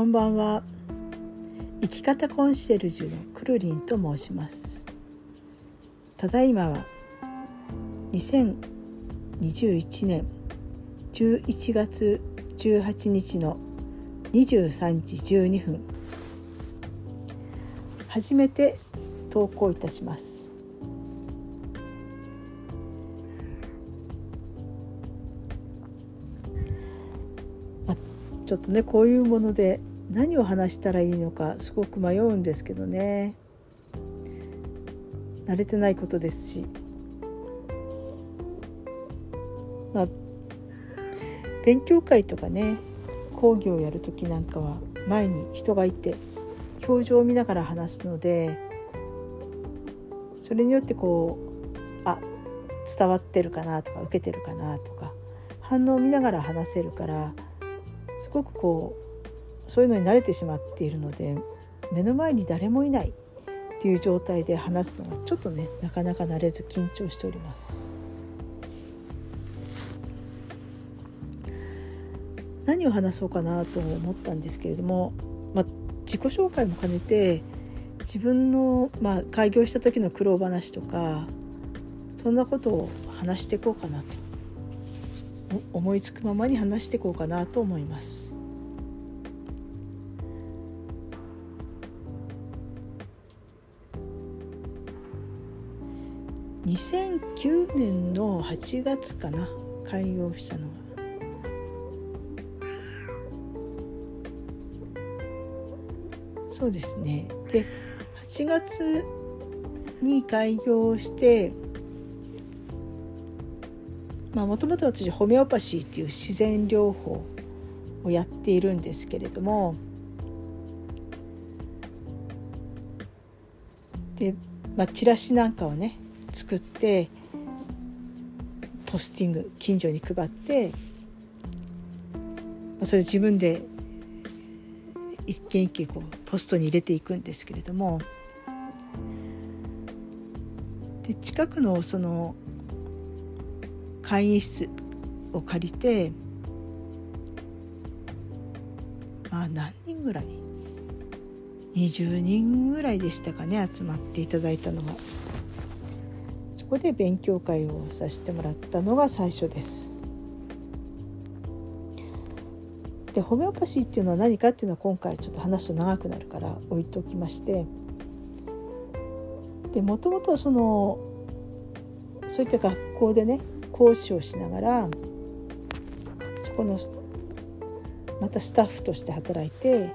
こんばんは。生き方コンシェルジュのくるりんと申します。ただいまは2021年11月18日の23時12分初めて投稿いたします。ちょっとねこういうもので何を話したらいいのかすごく迷うんですけどね。慣れてないことですし。まあ勉強会とかね講義をやる時なんかは前に人がいて表情を見ながら話すのでそれによってこうあ伝わってるかなとか受けてるかなとか反応を見ながら話せるからすごくこうそういうのに慣れてしまっているので目の前に誰もいないっていう状態で話すのがちょっとねなかなか慣れず緊張しております。何を話そうかなと思ったんですけれども、まあ、自己紹介も兼ねて自分の、まあ、開業した時の苦労話とかそんなことを話していこうかなと思いつくままに話していこうかなと思います。2009年の8月かな開業したのがそうですね。で8月に開業してまあもともと私ホメオパシーっていう自然療法をやっているんですけれどもで、まあ、チラシなんかをね作ってポスティング近所に配って、それ自分で一軒一軒こうポストに入れていくんですけれどもで近くのその会議室を借りてまあ何人ぐらい？20人ぐらいでしたかね集まっていただいたのがそこで勉強会をさせてもらったのが最初です。でホメオパシーっていうのは何かっていうのは今回ちょっと話すと長くなるから置いておきましてでもともとそのそういった学校でね講師をしながらそこのまたスタッフとして働いて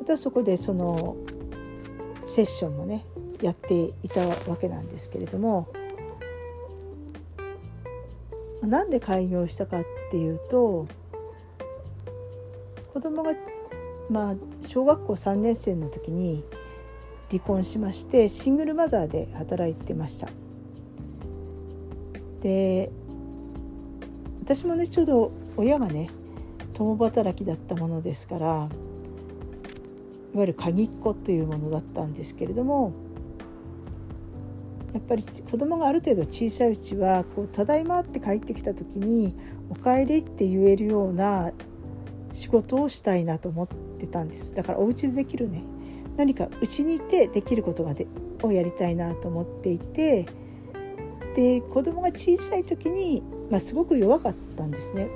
またそこでそのセッションもねやっていたわけなんですけれどもなんで開業したかっていうと子供がまあ小学校3年生の時に離婚しましてシングルマザーで働いてました。で私もねちょうど親がね共働きだったものですからいわゆる鍵っ子というものだったんですけれどもやっぱり子供がある程度小さいうちはこう「ただいま」って帰ってきた時に「おかえり」って言えるような仕事をしたいなと思ってたんですだからお家でできるね何かうちにいてできることがでをやりたいなと思っていてで子供が小さい時に、まあ、すごく弱かったんですね。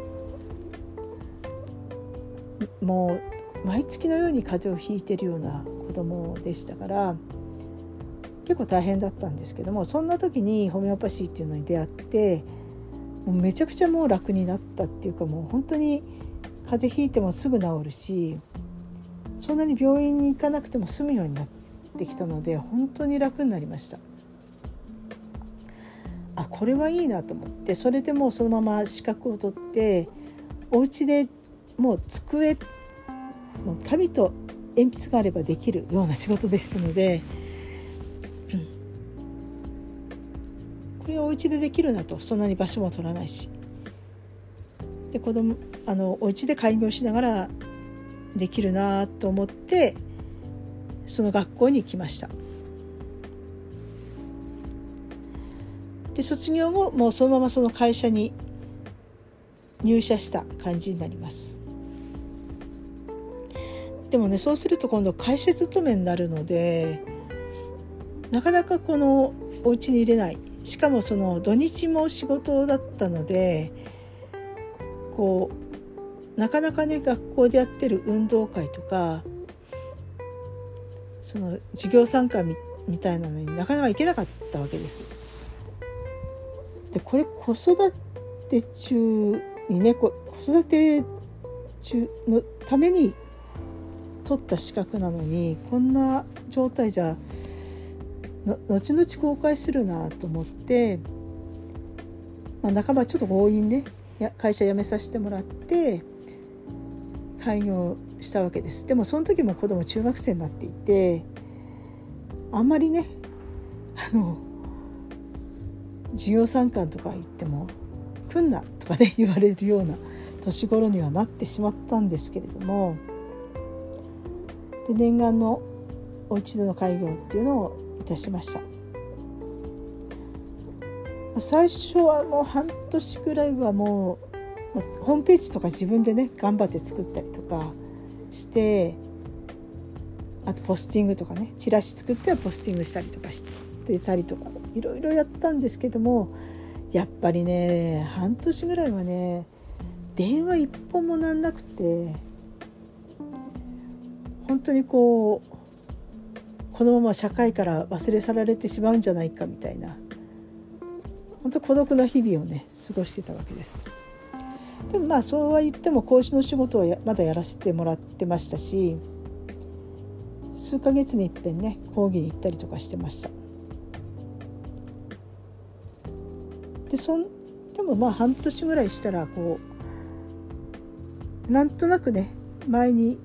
もう毎月のように風邪をひいてるような子供でしたから結構大変だったんですけどもそんな時にホメオパシーっていうのに出会ってもうめちゃくちゃもう楽になったっていうかもう本当に風邪ひいてもすぐ治るしそんなに病院に行かなくても済むようになってきたので本当に楽になりました。あこれはいいなと思ってそれでもうそのまま資格を取ってお家でもう机もう紙と鉛筆があればできるような仕事でしたので、これはお家でできるなとそんなに場所も取らないし。で子供あのお家で開業しながらできるなと思ってその学校に行きました。で卒業後もうそのままその会社に入社した感じになります。でもねそうすると今度会社勤めになるのでなかなかこのお家に入れない。しかもその土日も仕事だったのでこうなかなかね学校でやってる運動会とかその授業参加みたいなのになかなか行けなかったわけです。でこれ子育て中にね子育て中のために取った資格なのにこんな状態じゃ後々公開するなと思って、まあ、半ばちょっと強引ね会社辞めさせてもらって開業したわけです。でもその時も子供中学生になっていてあんまりねあの授業参観とか行っても「来んな」とかね言われるような年頃にはなってしまったんですけれどもで念願のお家での開業っていうのをいたしました。最初はもう半年ぐらいはもうホームページとか自分でね頑張って作ったりとかしてあとポスティングとかねチラシ作ってはポスティングしたりとかしてたりとかいろいろやったんですけどもやっぱりね半年ぐらいはね電話一本もなんなくて本当にこうこのまま社会から忘れ去られてしまうんじゃないかみたいな本当孤独な日々をね過ごしてたわけです。でもまあそうは言っても講師の仕事はまだやらせてもらってましたし数ヶ月にいっぺんね講義に行ったりとかしてました。でそんでもまあ半年ぐらいしたらこうなんとなくね前に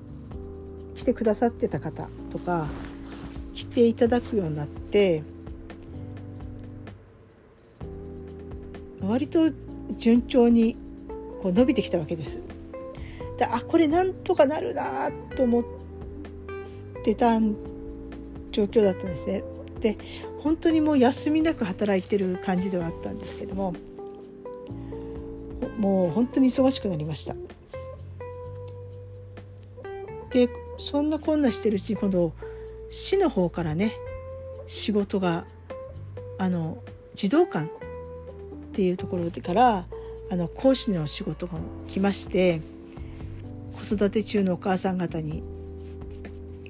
来てくださってた方とか来ていただくようになって割と順調にこう伸びてきたわけです。であこれなんとかなるなと思ってた状況だったんですね。で本当にもう休みなく働いてる感じではあったんですけどももう本当に忙しくなりました。でそんなこんなしてるうちに今度市の方からね仕事があの児童館っていうところからあの講師の仕事が来まして子育て中のお母さん方に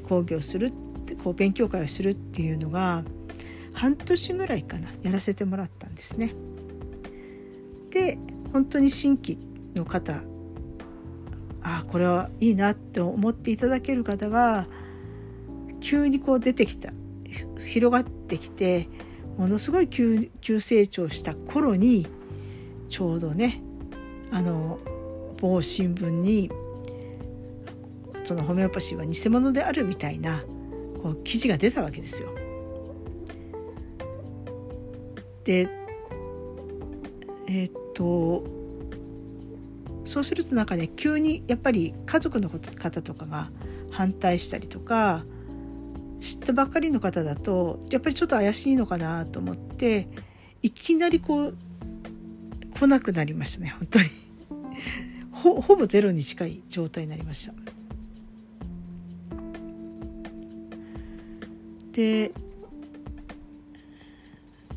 講義をするってこう勉強会をするっていうのが半年ぐらいかなやらせてもらったんですね。で本当に新規の方ああこれはいいなって思っていただける方が急にこう出てきた広がってきてものすごい急急成長した頃にちょうどねあの某新聞にそのホメオパシーは偽物であるみたいなこう記事が出たわけですよ。でえー、っとそうするとなんかね急にやっぱり家族の方とかが反対したりとか知ったばっかりの方だとやっぱりちょっと怪しいのかなと思っていきなりこう来なくなりましたね本当に。ほほぼゼロに近い状態になりました。で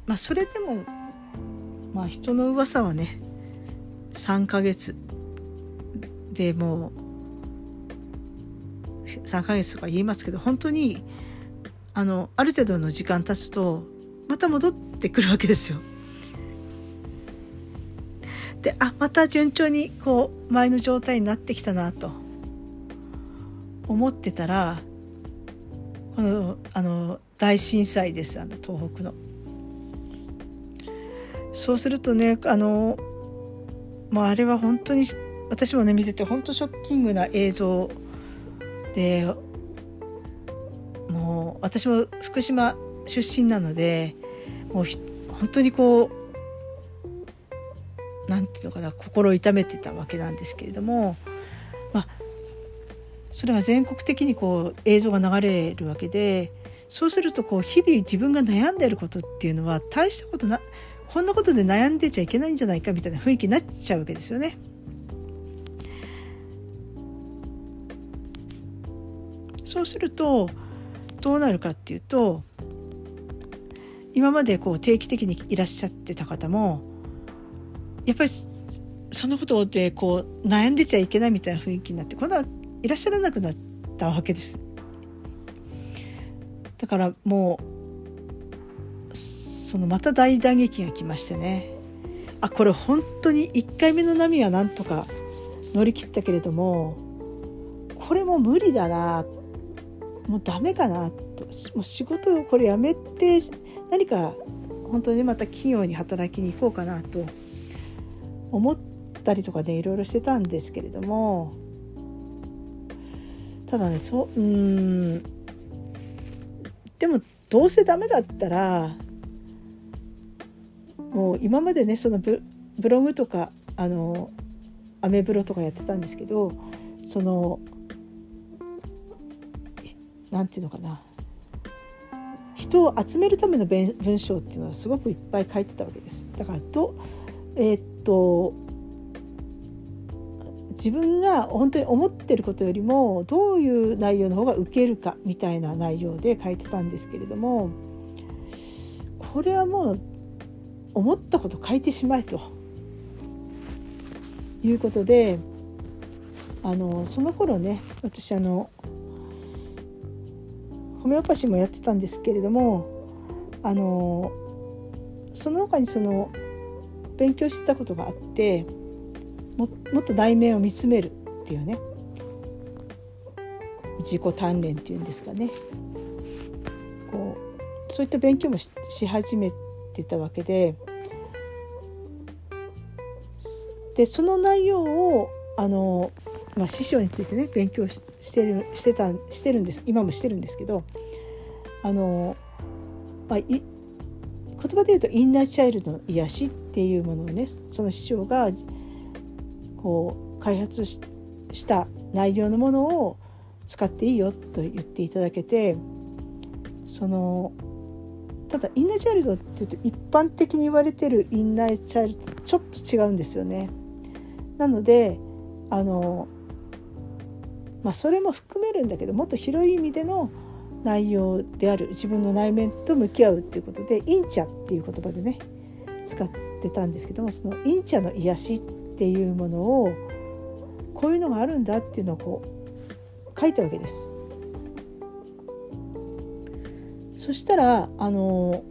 まあそれでもまあ人の噂はね3ヶ月でもう3ヶ月とか言いますけど本当にあのある程度の時間経つとまた戻ってくるわけですよ。であまた順調にこう前の状態になってきたなと思ってたらこのあの大震災ですあの東北の。そうするとねあの、まあ、あれは本当に私もね見てて本当ショッキングな映像で私も福島出身なのでもう本当にこうなんていうのかな心を痛めてたわけなんですけれども、まあ、それが全国的にこう映像が流れるわけでそうするとこう日々自分が悩んでることっていうのは大したことなこんなことで悩んでちゃいけないんじゃないかみたいな雰囲気になっちゃうわけですよね。そうするとどうなるかっていうと今までこう定期的にいらっしゃってた方もやっぱりそのことでこう悩んでちゃいけないみたいな雰囲気になって今度はいらっしゃらなくなったわけです。だからもうそのまた大打撃が来ましてねあこれ本当に1回目の波はなんとか乗り切ったけれどもこれも無理だなっもうダメかなと。もう仕事をこれやめて何か本当にまた企業に働きに行こうかなと思ったりとかでいろいろしてたんですけれども。ただねそううん。でもどうせダメだったらもう今までねそのブログとかあのアメブロとかやってたんですけどその何て言うのかな人を集めるための文章っていうのはすごくいっぱい書いてたわけです。だからどえー、っと自分が本当に思ってることよりもどういう内容の方が受けるかみたいな内容で書いてたんですけれどもこれはもう思ったこと書いてしまえということであのその頃ね私あのホメオパシーもやってたんですけれどもあのその他にその勉強してたことがあってももっと内面を見つめるっていうね自己鍛錬っていうんですかね。こうそういった勉強もし始めてたわけででその内容をあの、まあ、師匠についてね勉強ししてるしてたしてるんです今もしてるんですけどあの、まあ、言葉で言うとインナーチャイルドの癒しっていうものをねその師匠がこう開発した内容のものを使っていいよと言っていただけてそのただインナーチャイルドって言うと一般的に言われてるインナーチャイルドとちょっと違うんですよね。なのであのまあそれも含めるんだけどもっと広い意味での内容である自分の内面と向き合うっていうことでインチャっていう言葉でね使ってたんですけどもそのインチャの癒しっていうものをこういうのがあるんだっていうのをこう書いたわけです。そしたらあの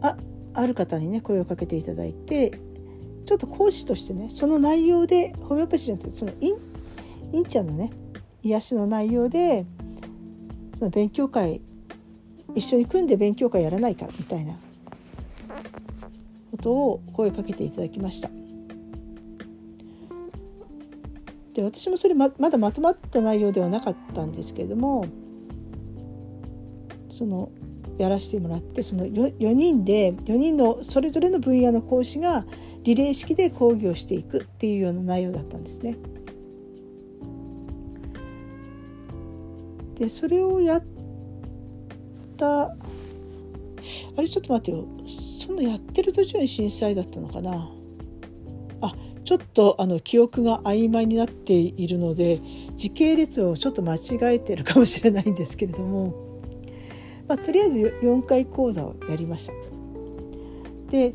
あある方にね声をかけていただいてちょっと講師としてねその内容でホメオパシじゃなくてそのインインちゃんのね癒しの内容でその勉強会一緒に組んで勉強会やらないかみたいなことを声かけていただきました。で私もそれままだまとまった内容ではなかったんですけれどもそのやらせてもらってその 4, 4人で4人のそれぞれの分野の講師がリレー式で講義をしていくっていうような内容だったんですね。でそれをやったあれちょっと待ってよそのやってる途中に震災だったのかな？あちょっとあの記憶が曖昧になっているので時系列をちょっと間違えてるかもしれないんですけれども、まあ、とりあえず4回講座をやりました。で、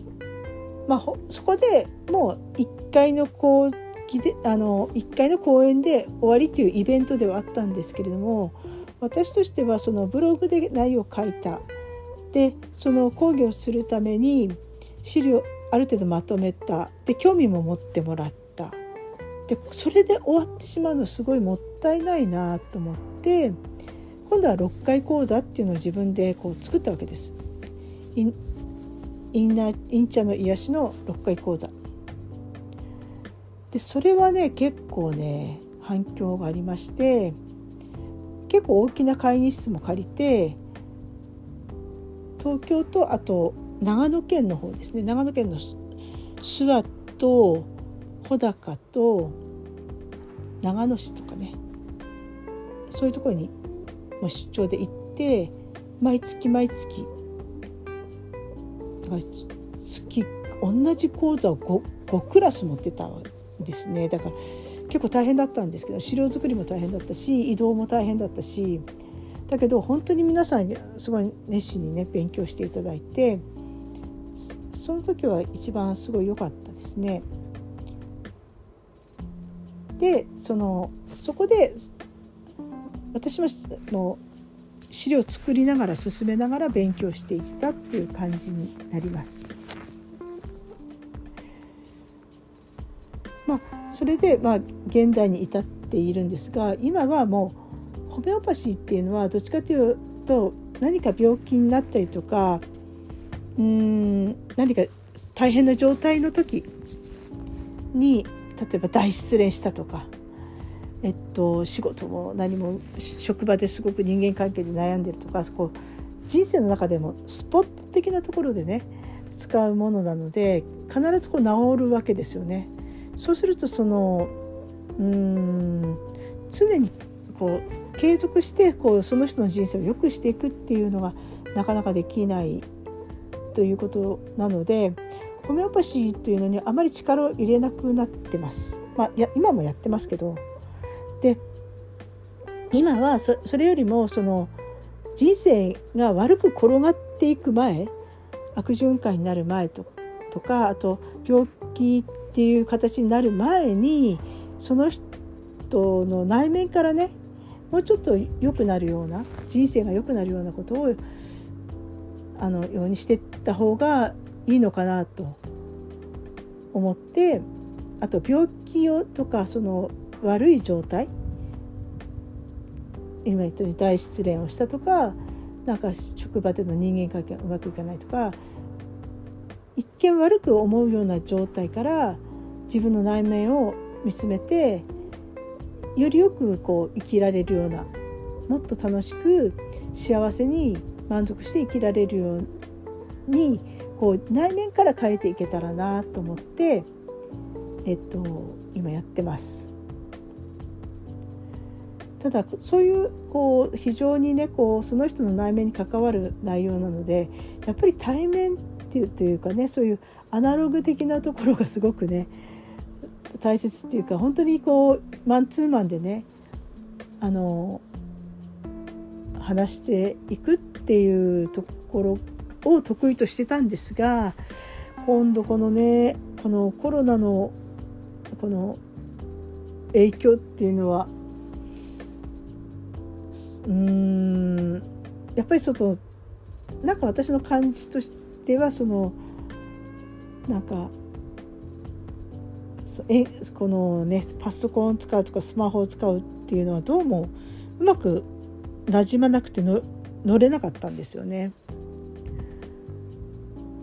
まあ、そこでもう1回の講義であの1回の講演で終わりっていうイベントではあったんですけれども私としてはそのブログで内容を書いた。でその講義をするために資料ある程度まとめた。で興味も持ってもらった。でそれで終わってしまうのすごいもったいないなと思って今度は6回講座っていうのを自分でこう作ったわけです。インインナインチャの癒しの6回講座。でそれはね結構ね反響がありまして結構大きな会議室も借りて東京とあと長野県の方ですね。長野県の諏訪と穂高と長野市とかね。そういうところにも出張で行って毎月毎月だから月同じ講座を 5, 5クラス持ってたんですね。だから結構大変だったんですけど資料作りも大変だったし移動も大変だったしだけど本当に皆さんすごい熱心にね勉強していただいてその時は一番すごい良かったですね。でそのそこで私もの資料を作りながら進めながら勉強していったっていう感じになります。それで、まあ、現代に至っているんですが今はもうホメオパシーっていうのはどっちかというと何か病気になったりとかうん何か大変な状態の時に例えば大失恋したとか、えっと、仕事も何も職場ですごく人間関係で悩んでるとかそこ人生の中でもスポット的なところでね使うものなので必ずこう治るわけですよね。そうするとそのうん常にこう継続してこうその人の人生を良くしていくっていうのがなかなかできないということなのでホメオパシーというのにあまり力を入れなくなってます。まあ、や今もやってますけどで今はそれよりもその人生が悪く転がっていく前悪循環になる前ととかあと病気っていう形になる前にその人の内面からねもうちょっと良くなるような人生が良くなるようなことをあのようにしていった方がいいのかなと思ってあと病気をとかその悪い状態今言ったように大失恋をしたとかなんか職場での人間関係がうまくいかないとか一見悪く思うような状態から自分の内面を見つめてよりよくこう生きられるようなもっと楽しく幸せに満足して生きられるようにこう内面から変えていけたらなと思って、えっと、今やってます。ただそういうこう非常にねこうその人の内面に関わる内容なのでやっぱり対面っていうというかねそういうアナログ的なところがすごくね大切っていうか本当にこうマンツーマンでねあの話していくっていうところを得意としてたんですが今度このねこのコロナのこの影響っていうのはうんやっぱりちょっとなんか私の感じとしてではそのなんかえこのねパソコンを使うとかスマホを使うっていうのはどうもうまくなじまなくての乗れなかったんですよね。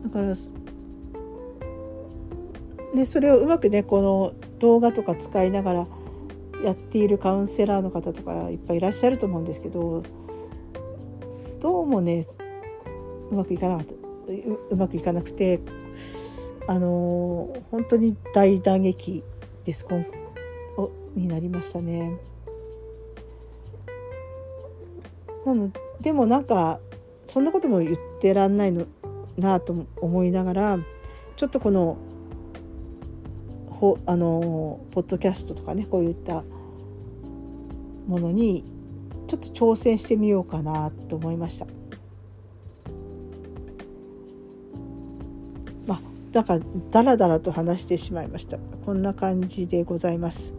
だからね、それをうまくねこの動画とか使いながらやっているカウンセラーの方とかいっぱいいらっしゃると思うんですけどどうもねうまくいかなかったうまくいかなくてあの本当に大打撃です今になりましたね。なのでもなんかそんなことも言ってらんないのなと思いながらちょっとこのほあのポッドキャストとかねこういったものにちょっと挑戦してみようかなと思いました。なんからだらだらと話してしまいました。こんな感じでございます。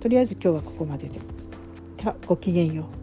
とりあえず今日はここまでで。ではごきげんよう。